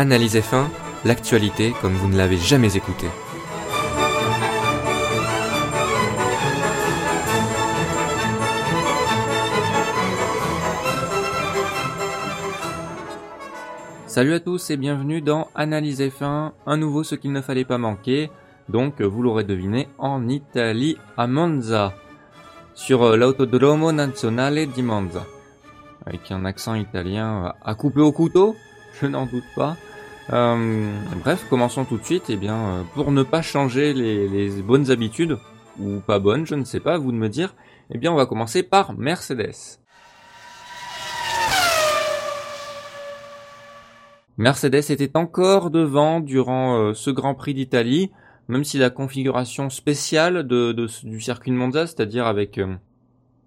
Analyse F1, l'actualité comme vous ne l'avez jamais écouté. Salut à tous et bienvenue dans Analyse F1, un nouveau ce qu'il ne fallait pas manquer, donc vous l'aurez deviné en Italie à Monza, sur euh, l'Autodromo Nazionale di Monza, avec un accent italien à couper au couteau, je n'en doute pas. Euh, bref, commençons tout de suite. Eh bien, euh, pour ne pas changer les, bonnes habitudes ou pas bonnes, je ne sais pas, vous de me dire. Eh bien, on va commencer par Mercedes. Mercedes était encore devant durant euh, ce Grand Prix d'Italie, même si la configuration spéciale du circuit de Monza, c'est-à-dire avec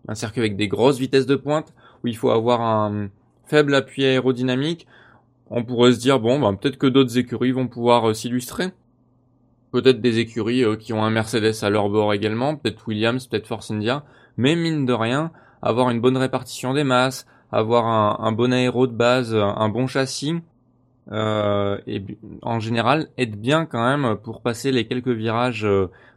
un circuit avec des grosses vitesses de pointe, où il faut avoir un faible appui aérodynamique, on pourrait se dire bon bah peut-être que d'autres écuries vont pouvoir euh, s'illustrer. Peut-être des écuries euh, qui ont un Mercedes à leur bord également, peut-être Williams, peut-être Force India, mais mine de rien, avoir une bonne répartition des masses, avoir un, bon aéro de base, un bon châssis, euh, et en général aide bien quand même pour passer les quelques virages,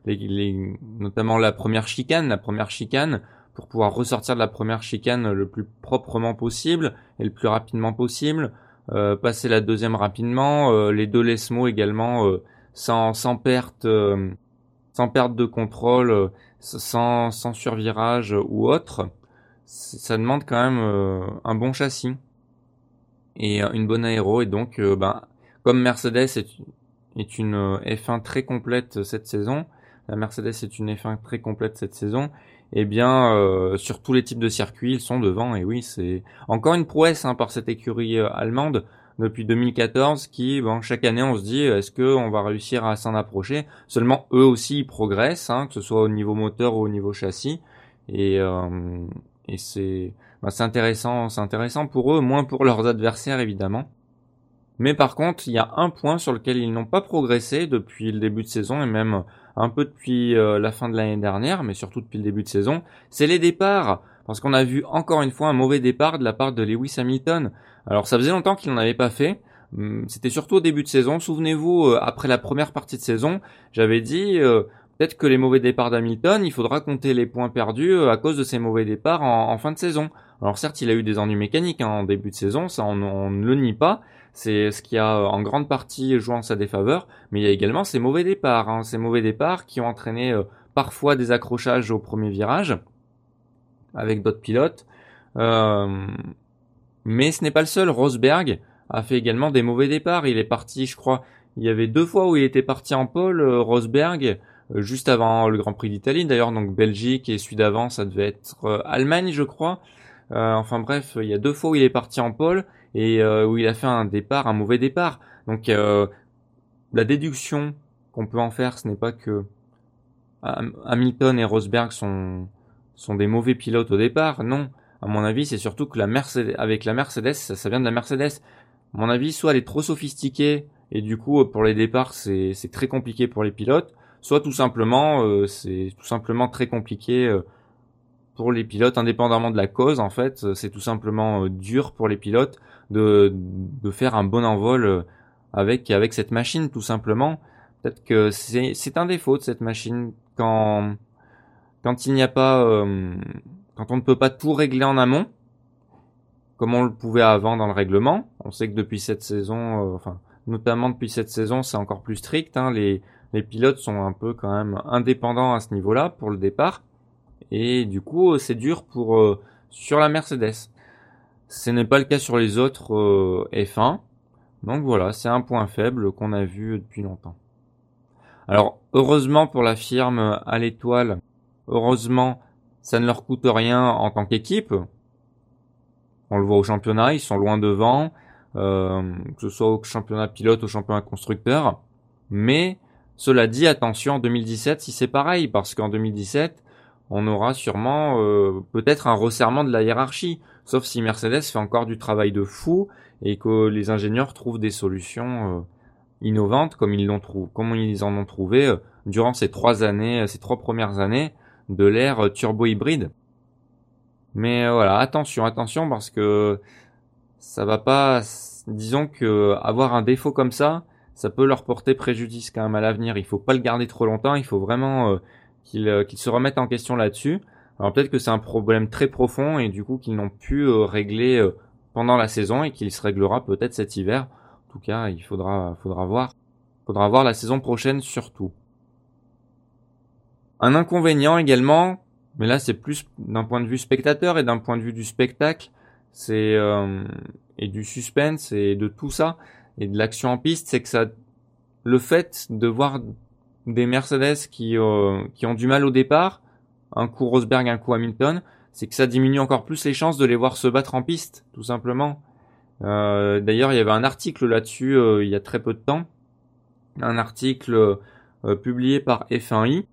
notamment la première chicane, la première chicane, pour pouvoir ressortir de la première chicane le plus proprement possible et le plus rapidement possible, passer la deuxième rapidement, euh, les deux Lesmo également euh, sans, sans perte sans perte de contrôle, sans, sans survirage ou autre, ça demande quand même un bon châssis et une bonne aéro et donc ben comme Mercedes est, est une F1 très complète cette saison, la Mercedes est une F1 très complète cette saison, eh bien, euh, sur tous les types de circuits, ils sont devant. Et oui, c'est encore une prouesse hein, par cette écurie euh, allemande depuis 2014 qui, bon, chaque année, on se dit, est-ce que on va réussir à s'en approcher? Seulement, eux aussi, ils progressent, hein, que ce soit au niveau moteur ou au niveau châssis. Et, euh, et c'est, bah, intéressant pour eux, moins pour leurs adversaires évidemment. Mais par contre, il y a un point sur lequel ils n'ont pas progressé depuis le début de saison et même un peu depuis euh, la fin de l'année dernière, mais surtout depuis le début de saison, c'est les départs. Parce qu'on a vu encore une fois un mauvais départ de la part de Lewis Hamilton. Alors ça faisait longtemps qu'il n'en avait pas fait. Hum, c'était surtout au début de saison. Souvenez-vous, euh, après la première partie de saison, j'avais dit euh, peut-être que les mauvais départs d'Hamilton, il faudra compter les points perdus à cause de ces mauvais départs en, fin de saison. Alors certes, il a eu des ennuis mécaniques hein, en début de saison, ça on ne le nie pas, c'est ce qui a en grande partie joué en sa défaveur, mais il y a également ces mauvais départs, hein, ces mauvais départs qui ont entraîné euh, parfois des accrochages au premier virage avec d'autres pilotes. Euh, mais ce n'est pas le seul. Rosberg a fait également des mauvais départs. Il est parti, je crois, il y avait deux fois où il était parti en pôle, euh, Rosberg, juste avant le Grand Prix d'Italie. D'ailleurs, donc Belgique et celui d'avant, ça devait être Allemagne, je crois. Enfin bref, il y a deux fois où il est parti en pôle et euh, où il a fait un départ, un mauvais départ. Donc euh, la déduction qu'on peut en faire, ce n'est pas que Hamilton et Rosberg sont sont des mauvais pilotes au départ. Non, à mon avis, c'est surtout que la Mercedes, avec la Mercedes, ça, vient de la Mercedes. À mon avis, soit elle est trop sophistiquée et du coup pour les départs c'est très compliqué pour les pilotes, soit tout simplement euh, c'est tout simplement très compliqué pour les pilotes, indépendamment de la cause, en fait, c'est tout simplement dur pour les pilotes de, de faire un bon envol euh, avec avec cette machine tout simplement. Peut-être que c'est un défaut de cette machine quand quand il n'y a pas euh, quand on ne peut pas tout régler en amont comme on le pouvait avant dans le règlement. On sait que depuis cette saison, euh, enfin notamment depuis cette saison, c'est encore plus strict. Hein. Les les pilotes sont un peu quand même indépendants à ce niveau-là pour le départ et du coup c'est dur pour sur la Mercedes. Ce n'est pas le cas sur les autres euh, F1. Donc voilà, c'est un point faible qu'on a vu depuis longtemps. Alors heureusement pour la firme à l'étoile, heureusement ça ne leur coûte rien en tant qu'équipe. On le voit au championnat, ils sont loin devant, euh, que ce soit au championnat pilote, au championnat constructeur. Mais cela dit, attention en 2017 si c'est pareil, parce qu'en 2017, on aura sûrement euh, peut-être un resserrement de la hiérarchie. Sauf si Mercedes fait encore du travail de fou et que les ingénieurs trouvent des solutions euh, innovantes comme ils l'ont comme en ont trouvé euh, durant ces trois années, ces trois premières années de l'ère turbo hybride. Mais voilà, attention, attention parce que ça va pas. Disons que avoir un défaut comme ça, ça peut leur porter préjudice quand même à l'avenir. Il faut pas le garder trop longtemps. Il faut vraiment euh, qu'ils se remettent en question là-dessus. Alors peut-être que c'est un problème très profond et du coup qu'ils n'ont pu régler pendant la saison et qu'il se réglera peut-être cet hiver. En tout cas, il faudra, faudra voir. Faudra voir la saison prochaine surtout. Un inconvénient également, mais là c'est plus d'un point de vue spectateur et d'un point de vue du spectacle, c'est euh, et du suspense et de tout ça et de l'action en piste, c'est que ça, le fait de voir des Mercedes qui euh, qui ont du mal au départ, un coup Rosberg, un coup Hamilton, c'est que ça diminue encore plus les chances de les voir se battre en piste, tout simplement. Euh, D'ailleurs, il y avait un article là-dessus il y a très peu de temps, un article publié par F1i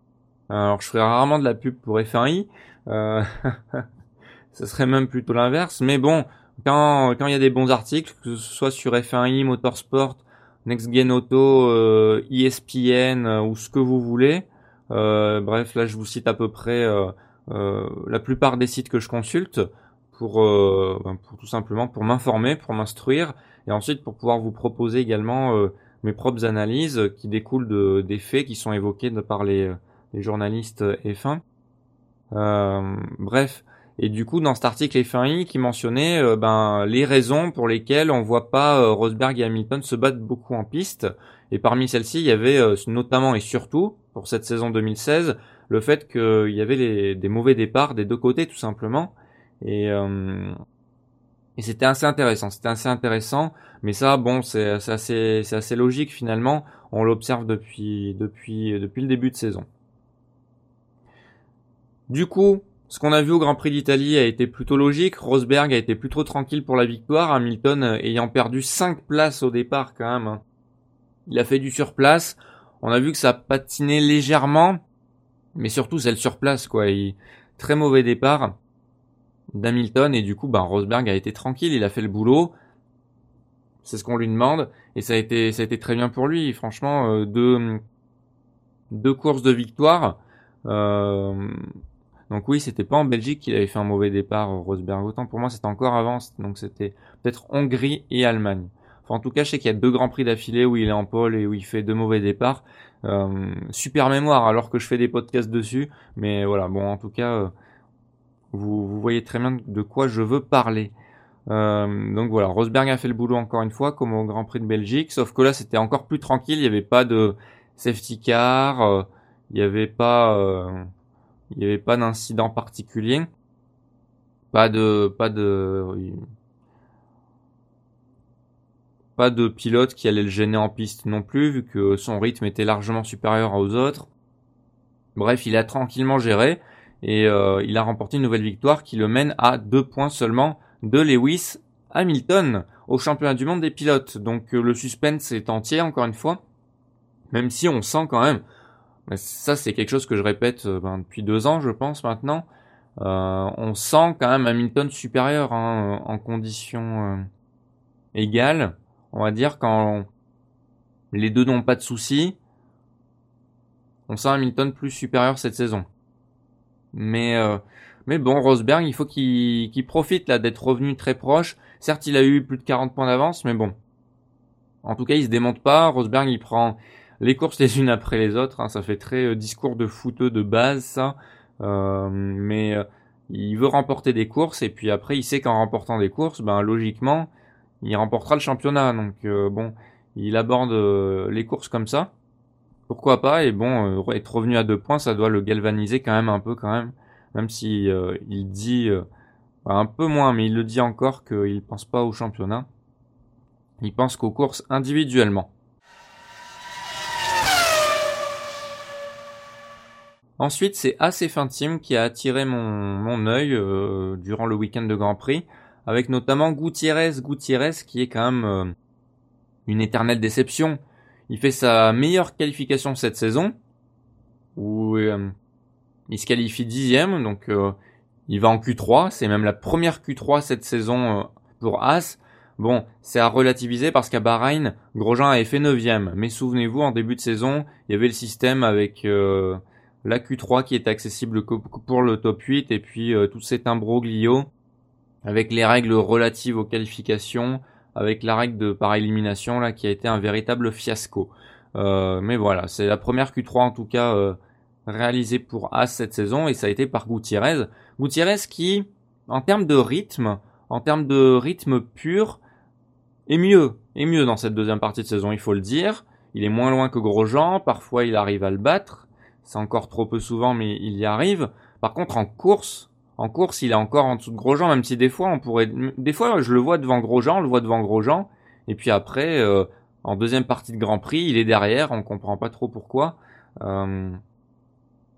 alors je ferai rarement de la pub pour F1i. Euh, ce serait même plutôt l'inverse. Mais bon, quand quand il y a des bons articles, que ce soit sur F1i, Motorsport, Next Gen Auto, euh, ESPN euh, ou ce que vous voulez. Euh, bref, là je vous cite à peu près la plupart des sites que je consulte pour, ben, pour tout simplement pour m'informer, pour m'instruire et ensuite pour pouvoir vous proposer également mes propres analyses qui découlent de, des faits qui sont évoqués par les journalistes F1. Euh, bref, et du coup dans cet article F1i qui mentionnait euh, ben les raisons pour lesquelles on voit pas euh, Rosberg et Hamilton se battre beaucoup en piste. Et parmi celles-ci, il y avait notamment et surtout pour cette saison 2016 le fait qu'il y avait des mauvais départs des deux côtés tout simplement. Et, et c'était assez intéressant. C'était assez intéressant, mais ça, bon, c'est assez, assez logique finalement. On l'observe depuis, depuis, depuis le début de saison. Du coup, ce qu'on a vu au Grand Prix d'Italie a été plutôt logique. Rosberg a été plutôt tranquille pour la victoire. Hamilton euh, ayant perdu 5 places au départ quand même. Hein. Il a fait du surplace. On a vu que ça patinait légèrement. Mais surtout c'est le surplace quoi. Très mauvais départ d'Hamilton. Et du coup, ben, Rosberg a été tranquille. Il a fait le boulot. C'est ce qu'on lui demande. Et ça a été, très bien pour lui. Franchement, euh, deux, deux courses de victoire. Euh, donc oui, c'était pas en Belgique qu'il avait fait un mauvais départ, Rosberg. Autant pour moi, c'était encore avant, donc c'était peut-être Hongrie et Allemagne. Enfin, en tout cas, je sais qu'il y a deux grands prix d'affilée où il est en pole et où il fait deux mauvais départs. Euh, super mémoire, alors que je fais des podcasts dessus. Mais voilà, bon, en tout cas, euh, vous, vous, voyez très bien de quoi je veux parler. Euh, donc voilà, Rosberg a fait le boulot encore une fois, comme au Grand Prix de Belgique. Sauf que là, c'était encore plus tranquille. Il n'y avait pas de safety car. il n'y avait pas il n'y avait pas d'incident particulier. Pas de, pas de, pas de pilote qui allait le gêner en piste non plus, vu que son rythme était largement supérieur aux autres. Bref, il a tranquillement géré et euh, il a remporté une nouvelle victoire qui le mène à deux points seulement de Lewis Hamilton au championnat du monde des pilotes. Donc euh, le suspense est entier encore une fois, même si on sent quand même ça, c'est quelque chose que je répète euh, ben, depuis deux ans, je pense maintenant. Euh, on sent quand même Hamilton supérieur hein, en conditions euh, égales. On va dire quand les deux n'ont pas de soucis, on sent Hamilton plus supérieur cette saison. Mais mais bon, Rosberg, il faut qu'il profite là d'être revenu très proche. Certes, il a eu plus de 40 points d'avance, mais bon. En tout cas, il se démonte pas. Rosberg, il prend les courses les unes après les autres. Hein, ça fait très euh, discours de footeux de base, ça. Euh, mais euh, il veut remporter des courses et puis après, il sait qu'en remportant des courses, ben logiquement, il remportera le championnat. Donc bon, il aborde les courses comme ça. Pourquoi pas? Et bon, être revenu à deux points, ça doit le galvaniser quand même un peu quand même. Même si il dit un peu moins, mais il le dit encore qu'il pense pas au championnat. Il pense qu'aux courses individuellement. Ensuite, c'est assez team qui a attiré mon, mon œil euh, durant le week-end de Grand Prix, avec notamment Gutiérrez, Gutiérrez qui est quand même euh, une éternelle déception. Il fait sa meilleure qualification cette saison, où euh, il se qualifie dixième, donc il va en Q3, c'est même la première Q3 cette saison pour As. Bon, c'est à relativiser parce qu'à Bahreïn, Grosjean avait fait neuvième, mais souvenez-vous, en début de saison, il y avait le système avec la Q3 qui est accessible pour le top 8 et puis euh, tous ces imbroglio avec les règles relatives aux qualifications, avec la règle de par élimination là qui a été un véritable fiasco. Euh, mais voilà, c'est la première Q3 en tout cas euh, réalisée pour As cette saison et ça a été par Gutiérrez. Gutiérrez qui, en termes de rythme, en termes de rythme pur, est mieux, est mieux dans cette deuxième partie de saison, il faut le dire. Il est moins loin que Grosjean, parfois il arrive à le battre. C'est encore trop peu souvent, mais il y arrive. Par contre, en course, en course, il est encore en dessous de Grosjean, même si des fois on pourrait, des fois je le vois devant Grosjean, on le voit devant Grosjean, et puis après, euh, en deuxième partie de Grand Prix, il est derrière, on comprend pas trop pourquoi. Euh,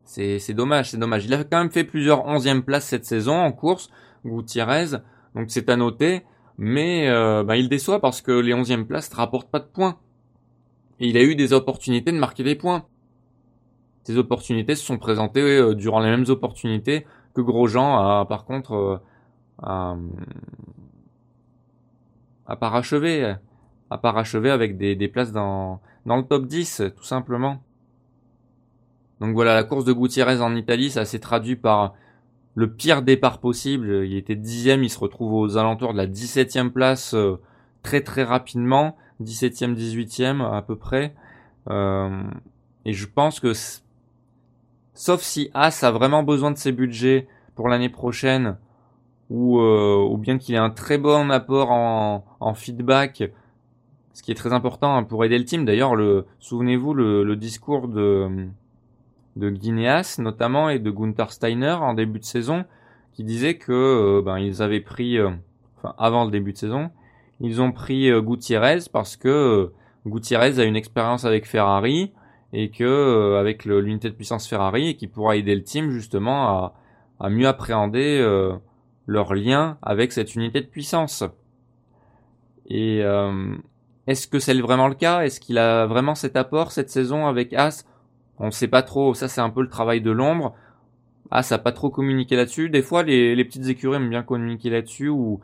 c'est, dommage, c'est dommage. Il a quand même fait plusieurs onzièmes places cette saison en course, Gutiérrez, donc c'est à noter, mais euh, bah, il déçoit parce que les onzièmes places ne rapportent pas de points. Et il a eu des opportunités de marquer des points. Ces opportunités se sont présentées euh, durant les mêmes opportunités que Grosjean a par contre euh, à, à parachever, à parachever avec des, des places dans, dans le top 10 tout simplement. Donc voilà, la course de Gutiérrez en Italie, ça s'est traduit par le pire départ possible. Il était dixième, il se retrouve aux alentours de la 17e place euh, très très rapidement, 17e, 18e à peu près. Euh, et je pense que Sauf si As a vraiment besoin de ses budgets pour l'année prochaine, ou, euh, ou bien qu'il ait un très bon apport en, en, feedback, ce qui est très important hein, pour aider le team. D'ailleurs, le, souvenez-vous le, le, discours de, de Guineas notamment et de Gunther Steiner en début de saison, qui disait que euh, ben, ils avaient pris, euh, enfin avant le début de saison, ils ont pris Gutiérrez parce que Gutiérrez a une expérience avec Ferrari et que euh, avec l'unité de puissance Ferrari et qui pourra aider le team justement à, à mieux appréhender euh, leur lien avec cette unité de puissance. Et euh, est-ce que c'est vraiment le cas? Est-ce qu'il a vraiment cet apport cette saison avec As On ne sait pas trop. Ça c'est un peu le travail de l'ombre. As a pas trop communiqué là-dessus. Des fois les, les petites écuries aiment bien communiquer là-dessus ou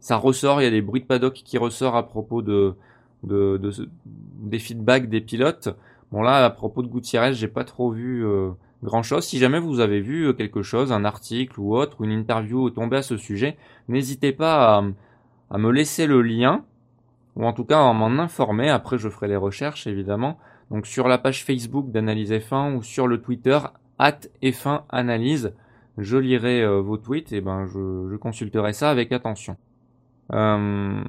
ça ressort. Il y a des bruits de paddock qui ressortent à propos de, de, de des feedbacks des pilotes. Bon là, à propos de Gutiérrez, j'ai pas trop vu euh, grand chose. Si jamais vous avez vu euh, quelque chose, un article ou autre, ou une interview tombée à ce sujet, n'hésitez pas à, me laisser le lien, ou en tout cas à m'en informer. Après, je ferai les recherches, évidemment. Donc sur la page Facebook d'Analyse F1 ou sur le Twitter, at F1 Analyse, je lirai euh, vos tweets et ben je, je, consulterai ça avec attention. Euh,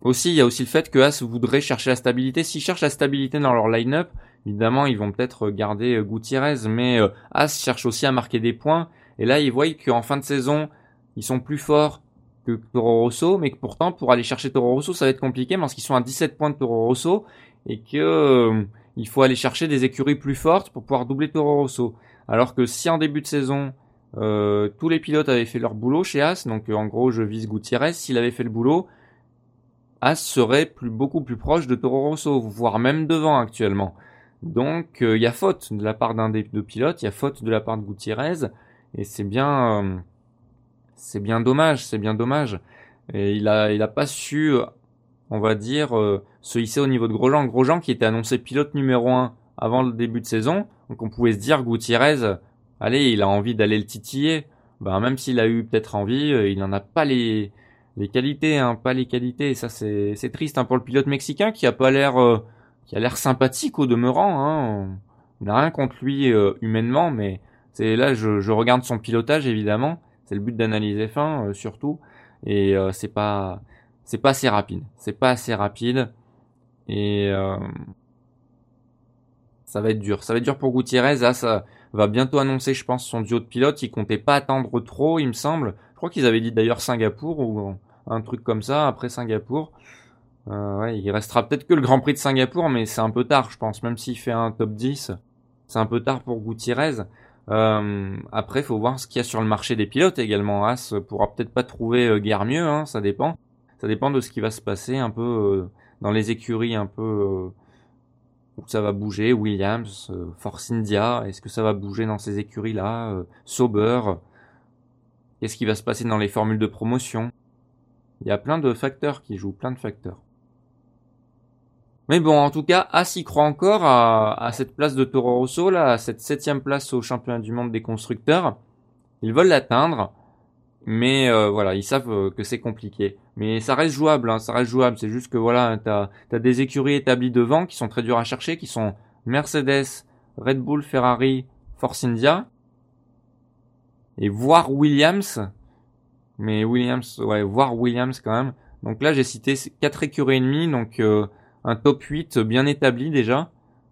aussi, il y a aussi le fait que As voudrait chercher la stabilité. S'ils cherchent la stabilité dans leur line-up, Évidemment, ils vont peut-être garder euh, Gutiérrez, mais euh, As cherche aussi à marquer des points. Et là, ils voient qu'en fin de saison, ils sont plus forts que Toro Rosso, mais que pourtant, pour aller chercher Toro Rosso, ça va être compliqué parce qu'ils sont à 17 points de Toro Rosso et que euh, il faut aller chercher des écuries plus fortes pour pouvoir doubler Toro Rosso. Alors que si en début de saison, euh, tous les pilotes avaient fait leur boulot chez As, donc en gros, je vise Gutiérrez, s'il avait fait le boulot, As serait beaucoup plus proche de Toro Rosso, voire même devant actuellement. Donc euh, il y a faute de la part d'un des deux pilotes, il y a faute de la part de Gutiérrez, et c'est bien, euh, c'est bien dommage, c'est bien dommage. Et il a, il a pas su, on va dire, euh, se hisser au niveau de Grosjean. Grosjean qui était annoncé pilote numéro 1 avant le début de saison, donc on pouvait se dire Gutiérrez, allez, il a envie d'aller le titiller. Ben, même s'il a eu peut-être envie, il n'en a pas les, les qualités, hein, pas les qualités. Et ça c'est, c'est triste hein, pour le pilote mexicain qui a pas l'air qui a l'air sympathique au demeurant. Hein. On n'a rien contre lui euh, humainement, mais c'est là je, regarde son pilotage évidemment. C'est le but d'analyser fin euh, surtout, et euh, c'est pas c'est pas assez rapide. C'est pas assez rapide et ça va être dur. Ça va être dur pour Gutiérrez. Là, ça va bientôt annoncer, je pense, son duo de pilotes. Il comptait pas attendre trop, il me semble. Je crois qu'ils avaient dit d'ailleurs Singapour ou un truc comme ça après Singapour. Euh, ouais, il restera peut-être que le Grand Prix de Singapour, mais c'est un peu tard, je pense. Même s'il fait un top 10, c'est un peu tard pour Gutiérrez. Euh, après, faut voir ce qu'il y a sur le marché des pilotes également. As pourra peut-être pas trouver euh, guère mieux, hein, ça dépend. Ça dépend de ce qui va se passer un peu euh, dans les écuries, un peu euh, où ça va bouger. Williams, Force India, est-ce que ça va bouger dans ces écuries-là Sauber, qu'est-ce qui va se passer dans les formules de promotion? Il y a plein de facteurs qui jouent, plein de facteurs. Mais bon, en tout cas, As y croit encore à, cette place de Toro Rosso, là, à cette septième place au championnat du monde des constructeurs. Ils veulent l'atteindre. Mais euh, voilà, ils savent euh, que c'est compliqué. Mais ça reste jouable, hein, ça reste jouable. C'est juste que voilà, t'as as des écuries établies devant qui sont très dures à chercher, qui sont Mercedes, Red Bull, Ferrari, Force India, et voir Williams. Mais Williams, ouais, voir Williams quand même. Donc là, j'ai cité quatre écuries et demie, donc euh, un top 8 bien établi déjà.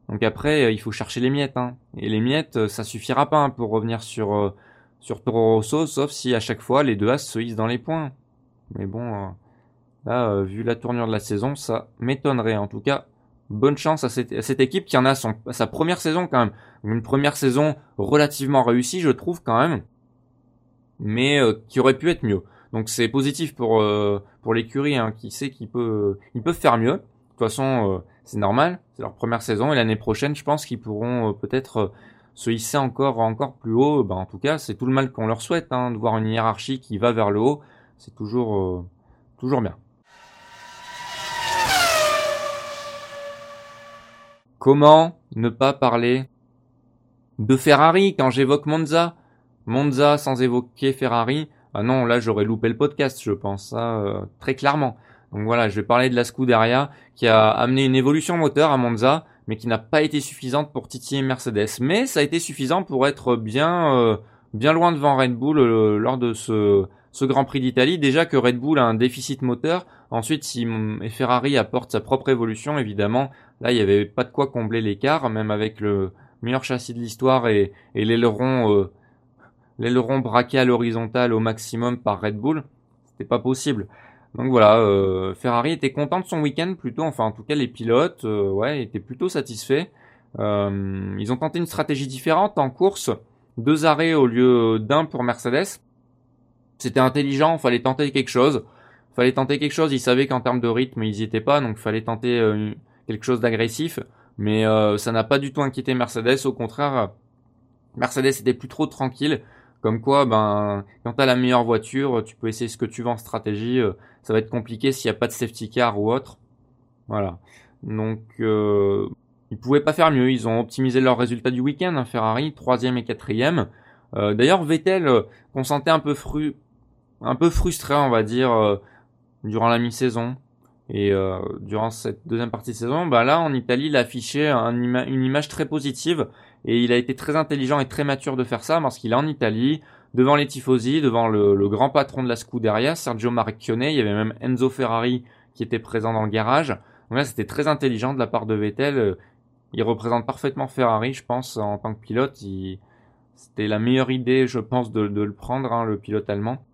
Donc après, il faut chercher les miettes. Hein. Et les miettes, ça suffira pas hein, pour revenir sur sur Toro Rosso, sauf si à chaque fois les deux As se hissent dans les points. Mais bon, euh, là, euh, vu la tournure de la saison, ça m'étonnerait. En tout cas, bonne chance à cette, équipe qui en a son, sa première saison quand même. Une première saison relativement réussie, je trouve quand même, mais euh, qui aurait pu être mieux. Donc c'est positif pour l'écurie, hein, qui sait qu'ils peuvent peuvent faire mieux. De toute façon, c'est normal, c'est leur première saison et l'année prochaine, je pense qu'ils pourront peut-être se hisser encore encore plus haut, ben en tout cas, c'est tout le mal qu'on leur souhaite, hein, de voir une hiérarchie qui va vers le haut, c'est toujours euh, toujours bien. Comment ne pas parler de Ferrari quand j'évoque Monza? Monza sans évoquer Ferrari, ah non, là j'aurais loupé le podcast, je pense, ça euh, très clairement. Donc voilà, je vais parler de la Scuderia qui a amené une évolution moteur à Monza mais qui n'a pas été suffisante pour titiller Mercedes. Mais ça a été suffisant pour être bien, euh, bien loin devant Red Bull euh, lors de ce, Grand Prix d'Italie. Déjà que Red Bull a un déficit moteur. Ensuite, si Ferrari apporte sa propre évolution, évidemment, là, il n'y avait pas de quoi combler l'écart, même avec le meilleur châssis de l'histoire et, et l'aileron, euh, l'aileron braqué à l'horizontale au maximum par Red Bull. C'était pas possible. Donc voilà, euh, Ferrari était content de son week-end plutôt, enfin en tout cas les pilotes, euh, ouais, étaient plutôt satisfaits. Euh, ils ont tenté une stratégie différente en course, deux arrêts au lieu d'un pour Mercedes. C'était intelligent, fallait tenter quelque chose. Fallait tenter quelque chose, ils savaient qu'en termes de rythme ils y étaient pas, donc fallait tenter quelque chose d'agressif. Mais ça n'a pas du tout inquiété Mercedes, au contraire, Mercedes était plus trop tranquille. Comme quoi, ben, quand t'as la meilleure voiture, tu peux essayer ce que tu veux en stratégie. Euh, ça va être compliqué s'il n'y a pas de safety car ou autre. Voilà. Donc, euh, ils pouvaient pas faire mieux. Ils ont optimisé leurs résultats du week-end. Hein, Ferrari, troisième et quatrième. Euh, D'ailleurs, Vettel, euh, qu'on sentait un peu fru, un peu frustré, on va dire, euh, durant la mi-saison. Et durant cette deuxième partie de saison, bah là en Italie, il a affiché une image très positive et il a été très intelligent et très mature de faire ça parce qu'il est en Italie, devant les tifosi, devant le, grand patron de la Scuderia, Sergio Marchionne. Il y avait même Enzo Ferrari qui était présent dans le garage. Donc là, c'était très intelligent de la part de Vettel. Il représente parfaitement Ferrari, je pense, en tant que pilote. C'était la meilleure idée, je pense, de, le prendre, hein, le pilote allemand.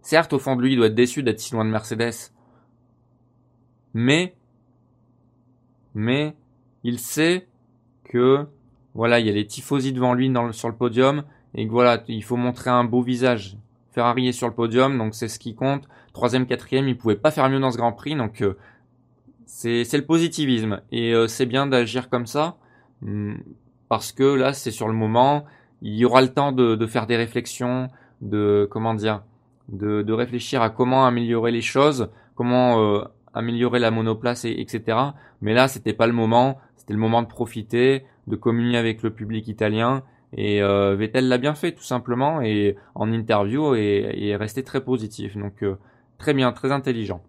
Certes, au fond de lui, il doit être déçu d'être si loin de Mercedes. Mais, mais, il sait que voilà, il y a les tifosi devant lui sur le podium et que voilà, il faut montrer un beau visage. Ferrari est sur le podium, donc c'est ce qui compte. Troisième, quatrième, il pouvait pas faire mieux dans ce Grand Prix, donc euh, c'est le positivisme et euh, c'est bien d'agir comme ça hmm, parce que là c'est sur le moment. Il y aura le temps de, de faire des réflexions, de comment dire, de, de, réfléchir à comment améliorer les choses, comment euh, améliorer la monoplace, et, etc. Mais là, c'était pas le moment. C'était le moment de profiter, de communier avec le public italien. Et euh, Vettel l'a bien fait, tout simplement, et en interview, et, est resté très positif. Donc euh, très bien, très intelligent.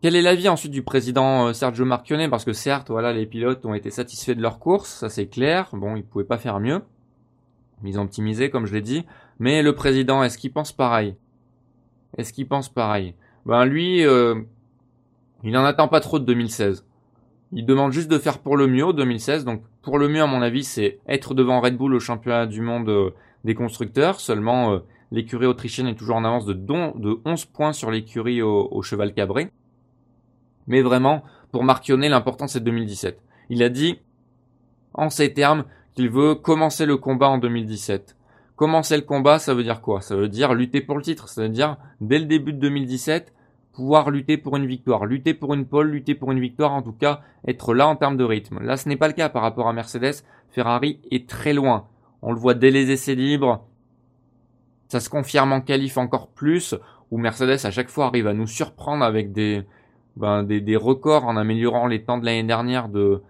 Quel est l'avis ensuite du président euh, Sergio Marchionne? Parce que certes, voilà, les pilotes ont été satisfaits de leur course, ça c'est clair. Bon, ils pouvaient pas faire mieux. Ils ont optimisé, comme je l'ai dit. Mais le président, est-ce qu'il pense pareil? Est-ce qu'il pense pareil? Ben lui, il en attend pas trop de 2016. Il demande juste de faire pour le mieux 2016. Donc pour le mieux, à mon avis, c'est être devant Red Bull au championnat du monde euh, des constructeurs. Seulement, euh, l'écurie autrichienne est toujours en avance de, de 11 points sur l'écurie au, cheval cabré. Mais vraiment, pour Marchionnet, l'important c'est 2017. Il a dit, en ces termes, qu'il veut commencer le combat en 2017. Commencer le combat, ça veut dire quoi? Ça veut dire lutter pour le titre. Ça veut dire, dès le début de 2017, pouvoir lutter pour une victoire, lutter pour une pole, lutter pour une victoire, en tout cas être là en termes de rythme. Là, ce n'est pas le cas par rapport à Mercedes. Ferrari est très loin. On le voit dès les essais libres. Ça se confirme en qualif encore plus, où Mercedes à chaque fois arrive à nous surprendre avec des, ben, des, records en améliorant les temps de l'année dernière de,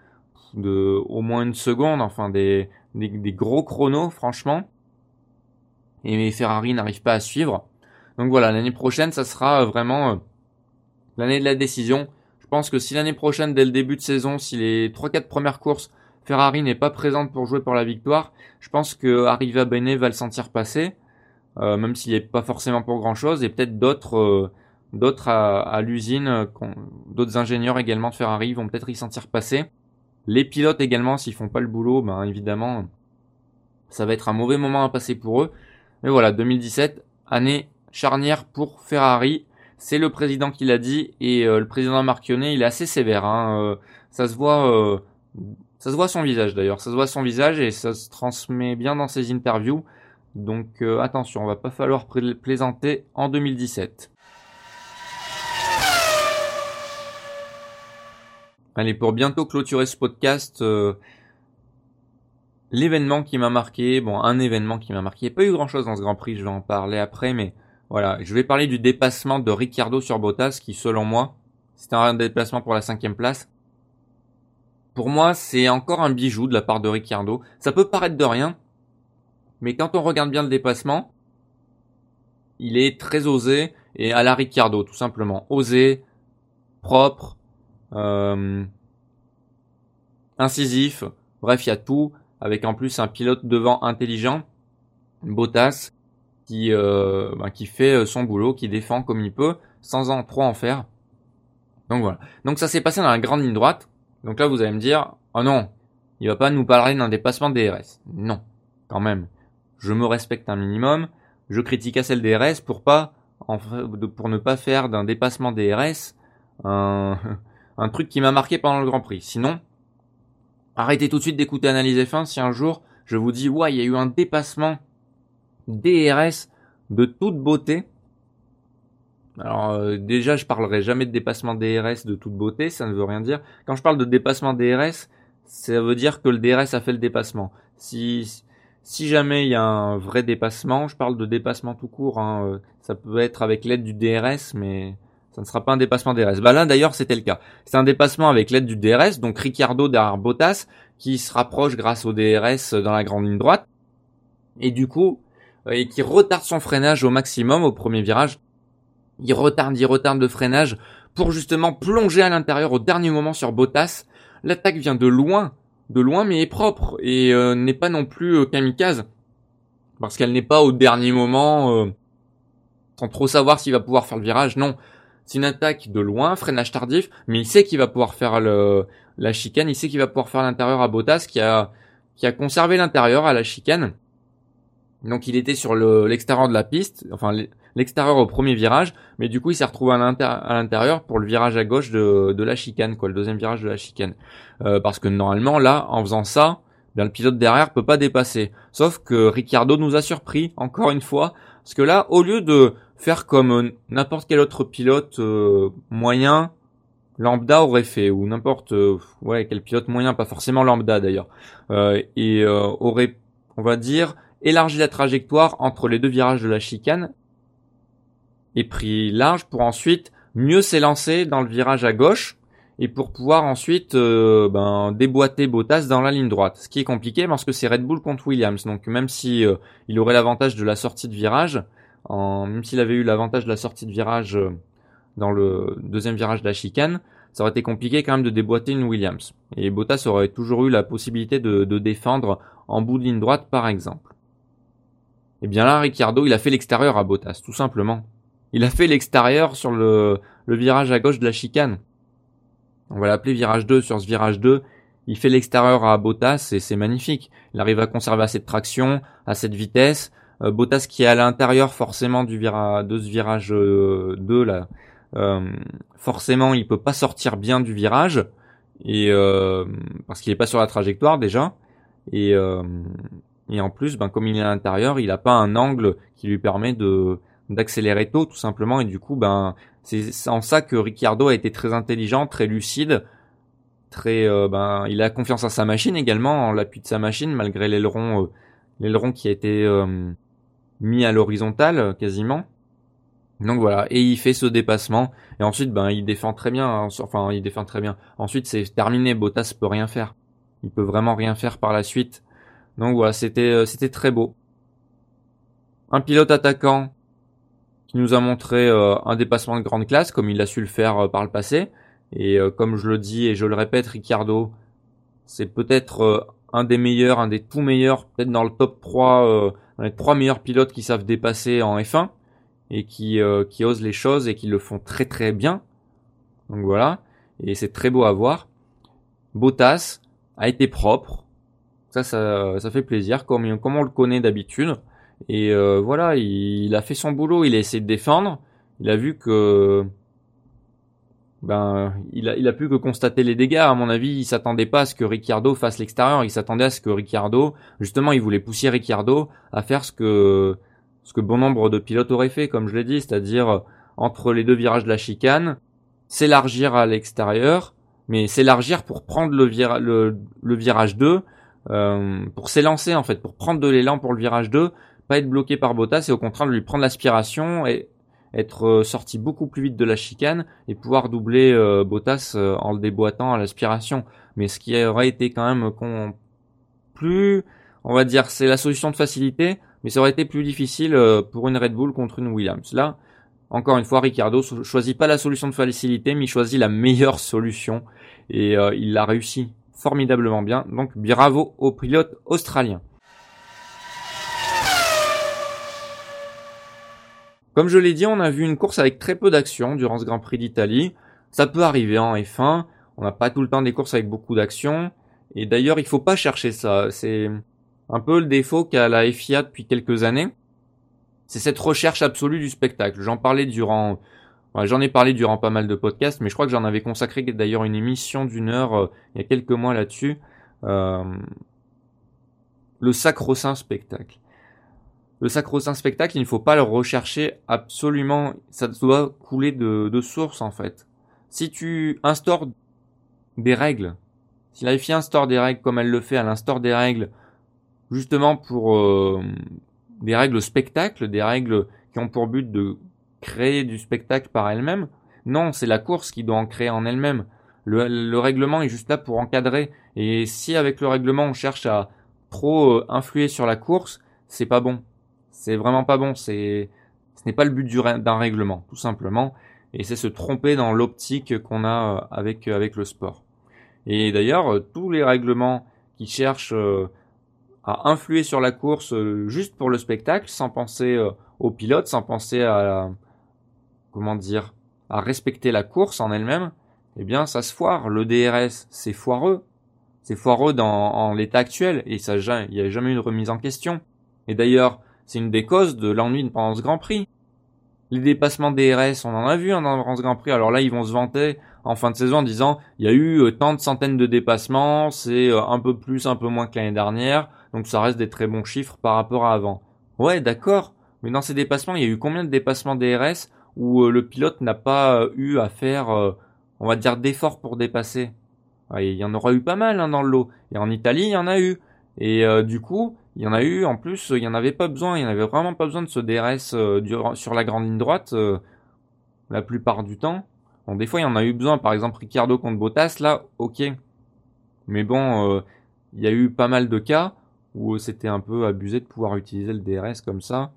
de au moins une seconde, enfin des, des, des gros chronos, franchement. et Ferrari n'arrive pas à suivre. Donc voilà, l'année prochaine, ça sera vraiment l'année de la décision. Je pense que si l'année prochaine, dès le début de saison, si les 3-4 premières courses, Ferrari n'est pas présente pour jouer pour la victoire, je pense que Arriva Bene va le sentir passer, euh, même s'il n'est pas forcément pour grand chose, et peut-être d'autres euh, d'autres à, l'usine, euh, d'autres ingénieurs également de Ferrari vont peut-être y sentir passer. Les pilotes également, s'ils font pas le boulot, ben évidemment, ça va être un mauvais moment à passer pour eux. Mais voilà, 2017, année charnière pour Ferrari c'est le président qui l'a dit et euh, le président Marchionnet, il est assez sévère. Hein, euh, ça se voit, euh, ça se voit son visage d'ailleurs. Ça se voit son visage et ça se transmet bien dans ses interviews. Donc attention, on va pas falloir plaisanter en 2017. Allez, pour bientôt clôturer ce podcast, l'événement qui m'a marqué, bon, un événement qui m'a marqué, il n'y a pas eu grand chose dans ce Grand Prix, je vais en parler après, mais voilà, je vais parler du dépassement de Ricciardo sur Bottas, qui selon moi, c'était un déplacement pour la cinquième place. Pour moi, c'est encore un bijou de la part de Ricciardo. Ça peut paraître de rien, mais quand on regarde bien le dépassement, il est très osé et à la Ricciardo, tout simplement. Osé, propre, euh, incisif, bref, il y a tout, avec en plus un pilote devant intelligent, Bottas, qui euh, bah, qui fait euh, son boulot, qui défend comme il peut, sans en trop en faire. Donc voilà. Donc ça s'est passé dans la grande ligne droite. Donc là vous allez me dire, oh non, il va pas nous parler d'un dépassement DRS. Non, quand même. Je me respecte un minimum. Je critique assez le DRS pour pas pour ne pas faire d'un dépassement DRS un, un truc qui m'a marqué pendant le Grand Prix. Sinon, arrêtez tout de suite d'écouter Analyse F1 si un jour je vous dis ouais il y a eu un dépassement DRS de toute beauté. Alors euh, déjà, je parlerai jamais de dépassement DRS de toute beauté, ça ne veut rien dire. Quand je parle de dépassement DRS, ça veut dire que le DRS a fait le dépassement. Si si jamais il y a un vrai dépassement, je parle de dépassement tout court. Hein, euh, ça peut être avec l'aide du DRS, mais ça ne sera pas un dépassement DRS. Bah là d'ailleurs c'était le cas. C'est un dépassement avec l'aide du DRS, donc Ricciardo derrière Bottas qui se rapproche grâce au DRS dans la grande ligne droite. Et du coup, et qui retarde son freinage au maximum au premier virage. Il retarde, il retarde le freinage pour justement plonger à l'intérieur au dernier moment sur Bottas. L'attaque vient de loin, de loin mais est propre et euh, n'est pas non plus euh, kamikaze parce qu'elle n'est pas au dernier moment sans trop savoir s'il va pouvoir faire le virage. Non, c'est une attaque de loin, freinage tardif, mais il sait qu'il va pouvoir faire la chicane, il sait qu'il va pouvoir faire l'intérieur à Bottas qui a qui a conservé l'intérieur à la chicane donc il était sur l'extérieur de la piste, enfin l'extérieur au premier virage, mais du coup il s'est retrouvé à l'intérieur pour le virage à gauche de, la chicane, quoi, le deuxième virage de la chicane. Euh, parce que normalement là, en faisant ça, bien le pilote derrière peut pas dépasser. Sauf que Ricciardo nous a surpris encore une fois, parce que là, au lieu de faire comme euh, n'importe quel autre pilote euh, moyen, lambda aurait fait, ou n'importe quel pilote moyen, pas forcément lambda d'ailleurs, et aurait, on va dire élargi la trajectoire entre les deux virages de la chicane et pris large pour ensuite mieux s'élancer dans le virage à gauche et pour pouvoir ensuite euh, ben, déboîter Bottas dans la ligne droite. Ce qui est compliqué parce que c'est Red Bull contre Williams. Donc même si euh, il aurait l'avantage de la sortie de virage, même s'il avait eu l'avantage de la sortie de virage euh, dans le deuxième virage de la chicane, ça aurait été compliqué quand même de déboîter une Williams. Et Bottas aurait toujours eu la possibilité de, de défendre en bout de ligne droite par exemple. Et eh bien là, Ricciardo, il a fait l'extérieur à Bottas, tout simplement. Il a fait l'extérieur sur le, virage à gauche de la chicane. On va l'appeler virage 2 sur ce virage 2. Il fait l'extérieur à Bottas et c'est magnifique. Il arrive à conserver assez de traction, à cette vitesse. Euh, Bottas qui est à l'intérieur forcément du de ce virage 2 euh, là. Euh, forcément, il peut pas sortir bien du virage et parce qu'il est pas sur la trajectoire déjà. Et, et en plus, ben, comme il est à l'intérieur, il n'a pas un angle qui lui permet de d'accélérer tôt, tout simplement. Et du coup, ben, c'est en ça que Ricciardo a été très intelligent, très lucide, très, euh, ben, il a confiance en sa machine également, en l'appui de sa machine, malgré l'aileron, euh, l'aileron qui a été euh, mis à l'horizontale quasiment. Donc voilà, et il fait ce dépassement et ensuite ben il défend très bien, hein, enfin il défend très bien. Ensuite c'est terminé, Bottas peut rien faire. Il peut vraiment rien faire par la suite. Donc voilà, c'était euh, c'était très beau. un pilote attaquant qui nous a montré euh, un dépassement de grande classe comme il a su le faire euh, par le passé. Et comme je le dis et je le répète, Ricciardo, c'est peut-être un des meilleurs, un des tout meilleurs, peut-être dans le top 3, dans les trois meilleurs pilotes qui savent dépasser en F1 et qui, qui osent les choses et qui le font très très bien. Donc voilà, et c'est très beau à voir. Bottas a été propre, ça, ça, ça fait plaisir, comme, comme on le connaît d'habitude. Et euh, voilà, il, a fait son boulot, il a essayé de défendre. Il a vu que ben il a, il a pu que constater les dégâts. À mon avis, il s'attendait pas à ce que Ricciardo fasse l'extérieur. Il s'attendait à ce que Ricciardo, justement, il voulait pousser Ricciardo à faire ce que ce que bon nombre de pilotes auraient fait, comme je l'ai dit, c'est-à-dire entre les deux virages de la chicane, s'élargir à l'extérieur, mais s'élargir pour prendre le, le, le virage 2, euh, pour s'élancer en fait, pour prendre de l'élan pour le virage 2, pas être bloqué par Bottas et au contraire lui prendre l'aspiration et être euh, sorti beaucoup plus vite de la chicane et pouvoir doubler euh, Bottas en le déboîtant à l'aspiration. Mais ce qui aurait été quand même plus, on va dire, c'est la solution de facilité, mais ça aurait été plus difficile pour une Red Bull contre une Williams. Là, encore une fois, Ricardo choisit pas la solution de facilité, mais il choisit la meilleure solution et il l'a réussi formidablement bien. Donc bravo au pilote australien. Comme je l'ai dit, on a vu une course avec très peu d'action durant ce Grand Prix d'Italie. Ça peut arriver en F1. On n'a pas tout le temps des courses avec beaucoup d'action. Et d'ailleurs, il faut pas chercher ça. C'est un peu le défaut qu'a la FIA depuis quelques années. C'est cette recherche absolue du spectacle. J'en parlais durant, j'en ai parlé durant pas mal de podcasts, mais je crois que j'en avais consacré d'ailleurs une émission d'une heure euh, il y a quelques mois là-dessus. Euh, le sacro-saint spectacle le sacro-saint spectacle, il ne faut pas le rechercher absolument. Ça doit couler de, source, en fait. Si tu instaures des règles, si la FIA instaure des règles comme elle le fait, elle instaure des règles justement pour euh, des règles spectacle, des règles qui ont pour but de créer du spectacle par elle-même. Non, c'est la course qui doit en créer en elle-même. Le, le, règlement est juste là pour encadrer. Et si avec le règlement on cherche à trop euh, influer sur la course, c'est pas bon. C'est vraiment pas bon. C'est, ce n'est pas le but d'un règlement, tout simplement. Et c'est se tromper dans l'optique qu'on a euh, avec, euh, avec le sport. Et d'ailleurs, tous les règlements qui cherchent à influer sur la course juste pour le spectacle, sans penser au pilote, sans penser à, comment dire, à respecter la course en elle-même, eh bien, ça se foire. Le DRS, c'est foireux. C'est foireux dans l'état actuel et ça, il n'y a jamais eu de remise en question. Et d'ailleurs, c'est une des causes de l'ennui pendant ce Grand Prix. Les dépassements DRS, on en a vu hein, dans ce Grand Prix. Alors là, ils vont se vanter en fin de saison en disant il y a eu euh, tant de centaines de dépassements, c'est euh, un peu plus, un peu moins que l'année dernière, donc ça reste des très bons chiffres par rapport à avant. Ouais, d'accord, mais dans ces dépassements, il y a eu combien de dépassements DRS où euh, le pilote n'a pas eu à faire, on va dire, d'efforts pour dépasser Il y en aura eu pas mal hein, dans le lot. Et en Italie, il y en a eu. Et du coup, il y en a eu, en plus, il n'y en avait pas besoin, il n'y en avait vraiment pas besoin de ce DRS euh, sur la grande ligne droite euh, la plupart du temps. Bon, des fois, il y en a eu besoin, par exemple, Ricardo contre Bottas, là, ok. Mais bon, euh, il y a eu pas mal de cas où c'était un peu abusé de pouvoir utiliser le DRS comme ça,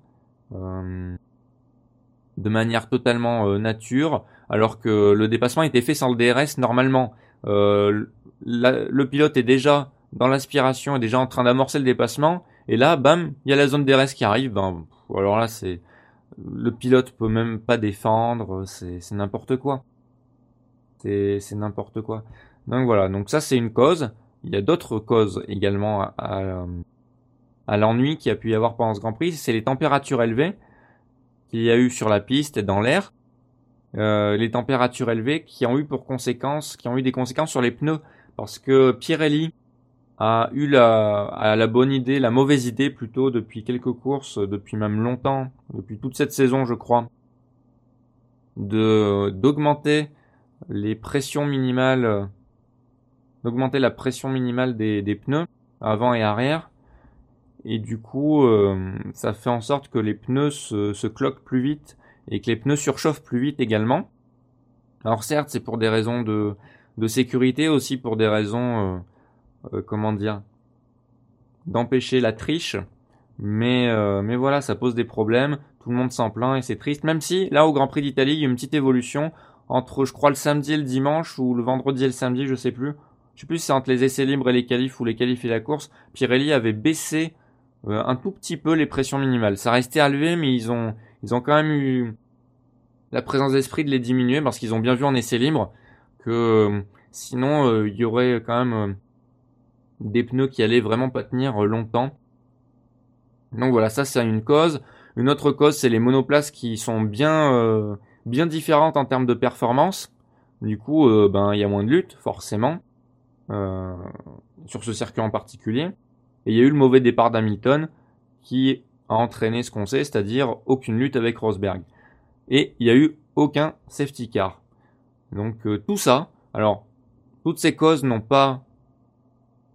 de manière totalement nature, alors que le dépassement était fait sans le DRS normalement. le pilote est déjà dans l'aspiration, est déjà en train d'amorcer le dépassement, et là, bam, il y a la zone DRS qui arrive. Ben, alors là, c'est le pilote peut même pas défendre. C'est n'importe quoi. C'est n'importe quoi. Donc voilà. Donc ça, c'est une cause. Il y a d'autres causes également à, à, l'ennui qu'il y a pu y avoir pendant ce Grand Prix. C'est les températures élevées qu'il y a eu sur la piste et dans l'air. Euh, les températures élevées qui ont eu pour conséquence, qui ont eu des conséquences sur les pneus, parce que Pirelli a eu la, la bonne idée, la mauvaise idée plutôt depuis quelques courses, depuis même longtemps, depuis toute cette saison je crois, de d'augmenter les pressions minimales, d'augmenter la pression minimale des, des, pneus avant et arrière. Et du coup, euh, ça fait en sorte que les pneus se, cloquent plus vite et que les pneus surchauffent plus vite également. Alors certes, c'est pour des raisons de, sécurité, aussi pour des raisons euh, euh, comment dire, d'empêcher la triche, Mais, mais voilà, ça pose des problèmes. Tout le monde s'en plaint et c'est triste. Même si, là, au Grand Prix d'Italie, il y a une petite évolution entre, je crois, le samedi et le dimanche, ou le vendredi et le samedi, je sais plus. Je sais plus si c'est entre les essais libres et les qualifs ou les qualifs et la course. Pirelli avait baissé euh, un tout petit peu les pressions minimales. Ça restait élevé, mais ils ont, ils ont quand même eu la présence d'esprit de les diminuer parce qu'ils ont bien vu en essai libre que euh, sinon il y aurait quand même des pneus qui allaient vraiment pas tenir longtemps. Donc voilà, ça c'est une cause. Une autre cause, c'est les monoplaces qui sont bien euh, bien différentes en termes de performance. Du coup, euh, ben il y a moins de lutte forcément euh, sur ce circuit en particulier. Et il y a eu le mauvais départ d'Hamilton qui a entraîné ce qu'on sait, c'est-à-dire aucune lutte avec Rosberg. Et il y a eu aucun safety car. Donc tout ça, alors toutes ces causes n'ont pas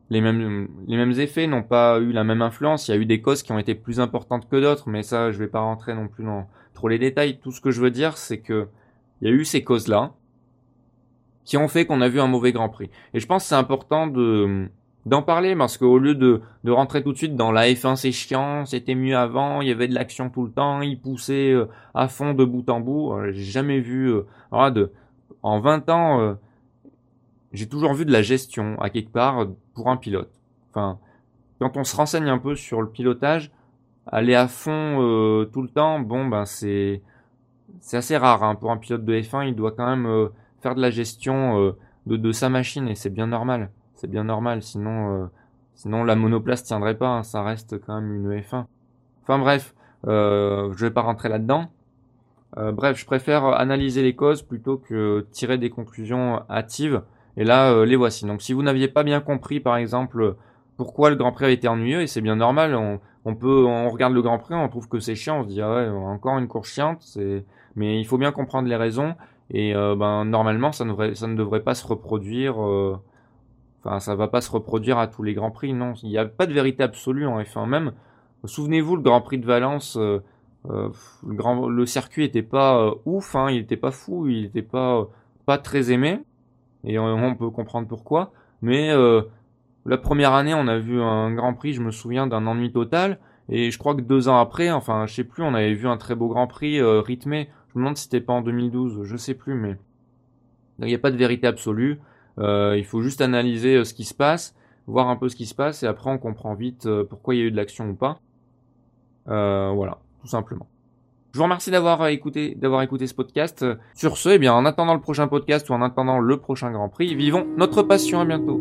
les mêmes, les mêmes effets n'ont pas eu la même influence. Il y a eu des causes qui ont été plus importantes que d'autres, mais ça, je vais pas rentrer non plus dans trop les détails. Tout ce que je veux dire, c'est que il y a eu ces causes-là qui ont fait qu'on a vu un mauvais Grand Prix. Et je pense que c'est important de d'en parler parce qu'au lieu de, de rentrer tout de suite dans la F1 c'est chiant, c'était mieux avant, il y avait de l'action tout le temps, ils poussaient euh, à fond de bout en bout. Euh, j'ai jamais vu euh, de en 20 ans j'ai toujours vu de la gestion à quelque part pour un pilote. Enfin, quand on se renseigne un peu sur le pilotage, aller à fond euh, tout le temps, bon ben c'est c'est assez rare hein. pour un pilote de F1. Il doit quand même euh, faire de la gestion euh, de, de sa machine et c'est bien normal. C'est bien normal. Sinon sinon la monoplace tiendrait pas. Hein. Ça reste quand même une F1. Enfin bref, je vais pas rentrer là-dedans. bref, je préfère analyser les causes plutôt que tirer des conclusions hâtives. Et là, euh, les voici. Donc si vous n'aviez pas bien compris, par exemple, pourquoi le Grand Prix a été ennuyeux, et c'est bien normal, on, peut, on regarde le Grand Prix, on trouve que c'est chiant, on se dit ah ouais, encore une course chiante, mais il faut bien comprendre les raisons. Et euh, ben normalement, ça ne devrait pas se reproduire. Euh, enfin, ça va pas se reproduire à tous les grands prix, non. Il n'y a pas de vérité absolue en F1 même. Souvenez-vous, le Grand Prix de Valence, le, grand, le circuit était pas ouf, hein, il était pas fou, il était pas pas très aimé et on peut comprendre pourquoi. Mais euh, la première année, on a vu un Grand Prix, je me souviens d'un ennui total. Et je crois que deux ans après, enfin, je sais plus, on avait vu un très beau Grand Prix euh, rythmé. Je me demande si c'était pas en 2012, je sais plus, mais il n'y a pas de vérité absolue. Euh, il faut juste analyser ce qui se passe, voir un peu ce qui se passe, et après on comprend vite pourquoi il y a eu de l'action ou pas. voilà, tout simplement. Je vous remercie d'avoir écouté, d'avoir écouté ce podcast. Sur ce, eh bien, en attendant le prochain podcast ou en attendant le prochain Grand Prix, vivons notre passion. À bientôt.